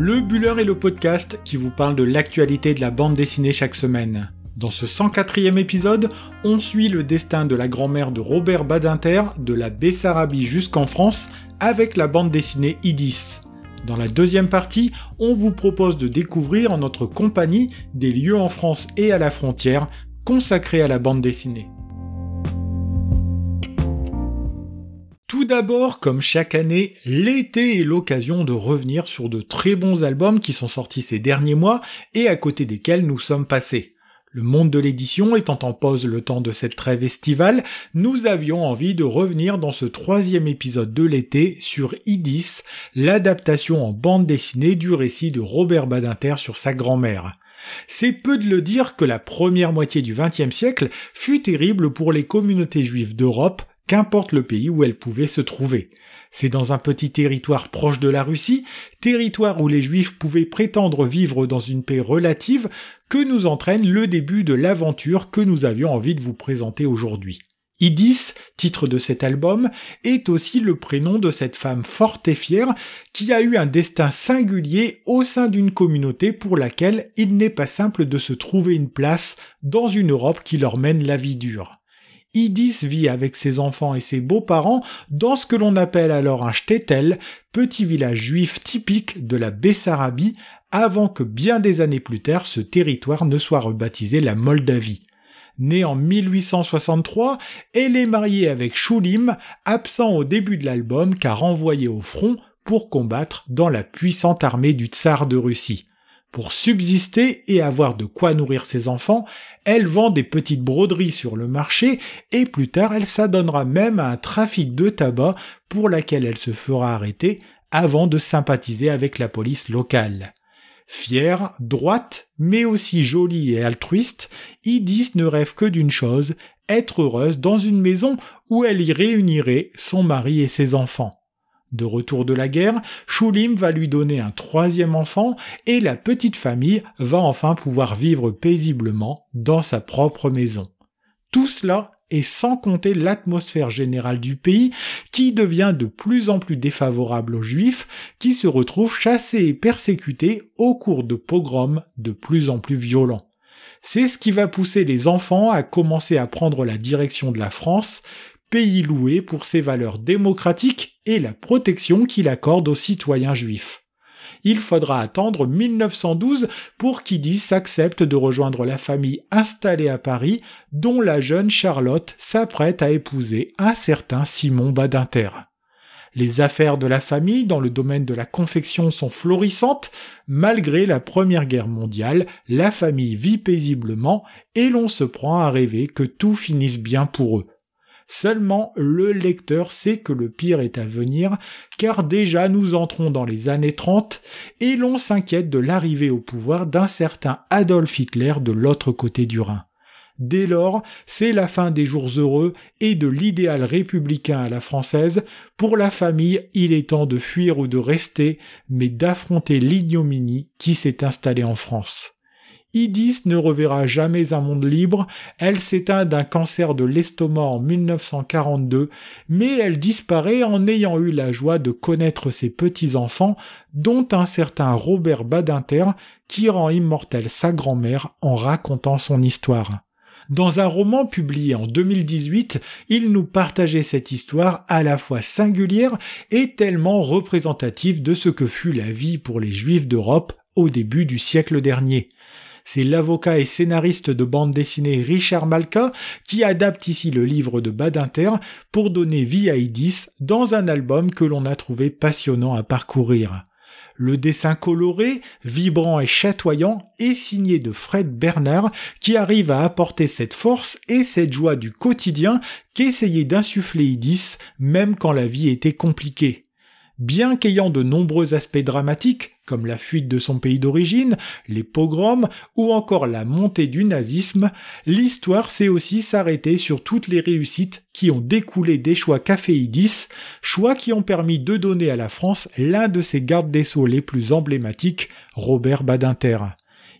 le Buller est le podcast qui vous parle de l'actualité de la bande dessinée chaque semaine. Dans ce 104e épisode, on suit le destin de la grand-mère de Robert Badinter, de la Bessarabie jusqu'en France, avec la bande dessinée Idis. Dans la deuxième partie, on vous propose de découvrir en notre compagnie des lieux en France et à la frontière consacrés à la bande dessinée. D'abord, comme chaque année, l'été est l'occasion de revenir sur de très bons albums qui sont sortis ces derniers mois et à côté desquels nous sommes passés. Le monde de l'édition étant en pause le temps de cette trêve estivale, nous avions envie de revenir dans ce troisième épisode de l'été sur Idis, l'adaptation en bande dessinée du récit de Robert Badinter sur sa grand-mère. C'est peu de le dire que la première moitié du XXe siècle fut terrible pour les communautés juives d'Europe, qu'importe le pays où elles pouvaient se trouver. C'est dans un petit territoire proche de la Russie, territoire où les Juifs pouvaient prétendre vivre dans une paix relative, que nous entraîne le début de l'aventure que nous avions envie de vous présenter aujourd'hui. Idis, titre de cet album, est aussi le prénom de cette femme forte et fière qui a eu un destin singulier au sein d'une communauté pour laquelle il n'est pas simple de se trouver une place dans une Europe qui leur mène la vie dure. Idis vit avec ses enfants et ses beaux-parents dans ce que l'on appelle alors un shtetl, petit village juif typique de la Bessarabie, avant que bien des années plus tard ce territoire ne soit rebaptisé la Moldavie. Née en 1863, elle est mariée avec Shulim, absent au début de l'album car envoyé au front pour combattre dans la puissante armée du tsar de Russie. Pour subsister et avoir de quoi nourrir ses enfants, elle vend des petites broderies sur le marché et plus tard elle s'adonnera même à un trafic de tabac pour laquelle elle se fera arrêter avant de sympathiser avec la police locale. Fière, droite, mais aussi jolie et altruiste, Idis ne rêve que d'une chose, être heureuse dans une maison où elle y réunirait son mari et ses enfants. De retour de la guerre, Shulim va lui donner un troisième enfant et la petite famille va enfin pouvoir vivre paisiblement dans sa propre maison. Tout cela est sans compter l'atmosphère générale du pays qui devient de plus en plus défavorable aux juifs qui se retrouvent chassés et persécutés au cours de pogroms de plus en plus violents. C'est ce qui va pousser les enfants à commencer à prendre la direction de la France, pays loué pour ses valeurs démocratiques et la protection qu'il accorde aux citoyens juifs. Il faudra attendre 1912 pour qu'Idis accepte de rejoindre la famille installée à Paris, dont la jeune Charlotte s'apprête à épouser un certain Simon Badinter. Les affaires de la famille dans le domaine de la confection sont florissantes. Malgré la Première Guerre mondiale, la famille vit paisiblement et l'on se prend à rêver que tout finisse bien pour eux. Seulement, le lecteur sait que le pire est à venir, car déjà nous entrons dans les années 30 et l'on s'inquiète de l'arrivée au pouvoir d'un certain Adolf Hitler de l'autre côté du Rhin. Dès lors, c'est la fin des jours heureux et de l'idéal républicain à la française. Pour la famille, il est temps de fuir ou de rester, mais d'affronter l'ignominie qui s'est installée en France. Idis ne reverra jamais un monde libre, elle s'éteint d'un cancer de l'estomac en 1942, mais elle disparaît en ayant eu la joie de connaître ses petits-enfants, dont un certain Robert Badinter, qui rend immortelle sa grand-mère en racontant son histoire. Dans un roman publié en 2018, il nous partageait cette histoire à la fois singulière et tellement représentative de ce que fut la vie pour les Juifs d'Europe au début du siècle dernier. C'est l'avocat et scénariste de bande dessinée Richard Malka qui adapte ici le livre de Badinter pour donner vie à Idis dans un album que l'on a trouvé passionnant à parcourir. Le dessin coloré, vibrant et chatoyant est signé de Fred Bernard qui arrive à apporter cette force et cette joie du quotidien qu'essayait d'insuffler Idis même quand la vie était compliquée. Bien qu'ayant de nombreux aspects dramatiques, comme la fuite de son pays d'origine, les pogroms ou encore la montée du nazisme, l'histoire sait aussi s'arrêter sur toutes les réussites qui ont découlé des choix caféidis, choix qui ont permis de donner à la France l'un de ses gardes des sceaux les plus emblématiques, Robert Badinter.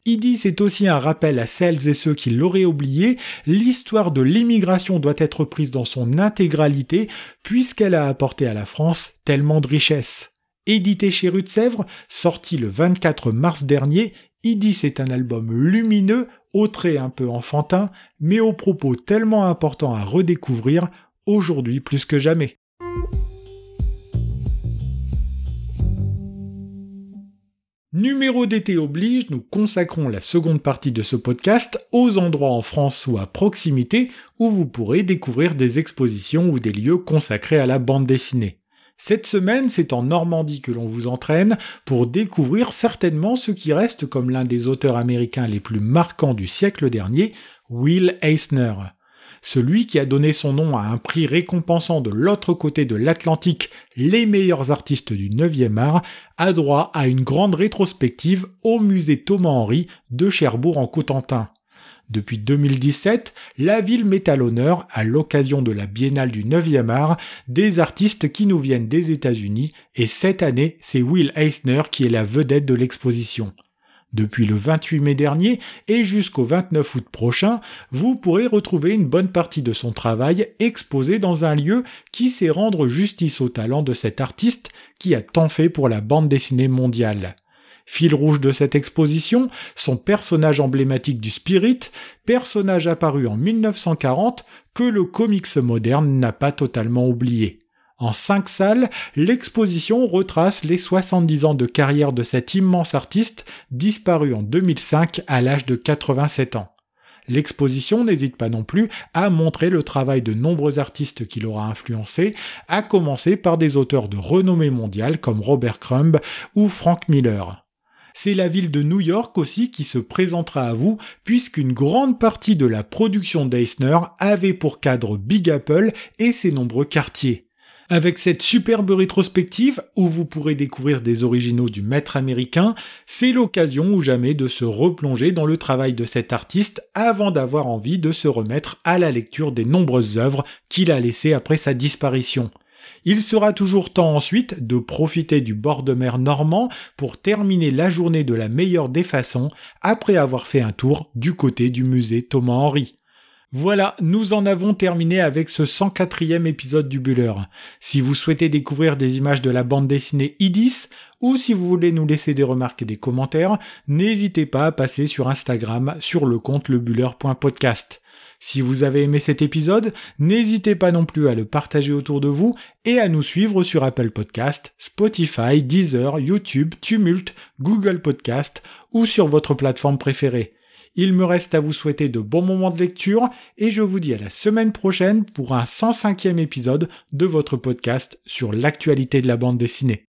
Idis est aussi un rappel à celles et ceux qui l'auraient oublié, l'histoire de l'immigration doit être prise dans son intégralité puisqu'elle a apporté à la France tellement de richesses. Édité chez Rue Sèvres, sorti le 24 mars dernier, Idis est un album lumineux, au trait un peu enfantin, mais aux propos tellement importants à redécouvrir, aujourd'hui plus que jamais. Numéro d'été oblige, nous consacrons la seconde partie de ce podcast aux endroits en France ou à proximité où vous pourrez découvrir des expositions ou des lieux consacrés à la bande dessinée. Cette semaine, c'est en Normandie que l'on vous entraîne pour découvrir certainement ce qui reste comme l'un des auteurs américains les plus marquants du siècle dernier, Will Eisner. Celui qui a donné son nom à un prix récompensant de l'autre côté de l'Atlantique les meilleurs artistes du 9e art, a droit à une grande rétrospective au musée Thomas-Henry de Cherbourg en Cotentin. Depuis 2017, la ville met à l'honneur, à l'occasion de la Biennale du 9e art, des artistes qui nous viennent des États-Unis, et cette année, c'est Will Eisner qui est la vedette de l'exposition. Depuis le 28 mai dernier et jusqu'au 29 août prochain, vous pourrez retrouver une bonne partie de son travail exposé dans un lieu qui sait rendre justice au talent de cet artiste qui a tant fait pour la bande dessinée mondiale. Fil rouge de cette exposition, son personnage emblématique du Spirit, personnage apparu en 1940 que le comics moderne n'a pas totalement oublié. En cinq salles, l'exposition retrace les 70 ans de carrière de cet immense artiste disparu en 2005 à l'âge de 87 ans. L'exposition n'hésite pas non plus à montrer le travail de nombreux artistes qui l'aura influencé, à commencer par des auteurs de renommée mondiale comme Robert Crumb ou Frank Miller c'est la ville de New York aussi qui se présentera à vous, puisqu'une grande partie de la production d'Eisner avait pour cadre Big Apple et ses nombreux quartiers. Avec cette superbe rétrospective, où vous pourrez découvrir des originaux du maître américain, c'est l'occasion ou jamais de se replonger dans le travail de cet artiste avant d'avoir envie de se remettre à la lecture des nombreuses œuvres qu'il a laissées après sa disparition. Il sera toujours temps ensuite de profiter du bord de mer normand pour terminer la journée de la meilleure des façons après avoir fait un tour du côté du musée Thomas Henry. Voilà, nous en avons terminé avec ce 104e épisode du Buller. Si vous souhaitez découvrir des images de la bande dessinée Idis, ou si vous voulez nous laisser des remarques et des commentaires, n'hésitez pas à passer sur Instagram sur le compte lebuller.podcast. Si vous avez aimé cet épisode, n'hésitez pas non plus à le partager autour de vous et à nous suivre sur Apple Podcast, Spotify, Deezer, YouTube, Tumult, Google Podcast ou sur votre plateforme préférée. Il me reste à vous souhaiter de bons moments de lecture et je vous dis à la semaine prochaine pour un 105e épisode de votre podcast sur l'actualité de la bande dessinée.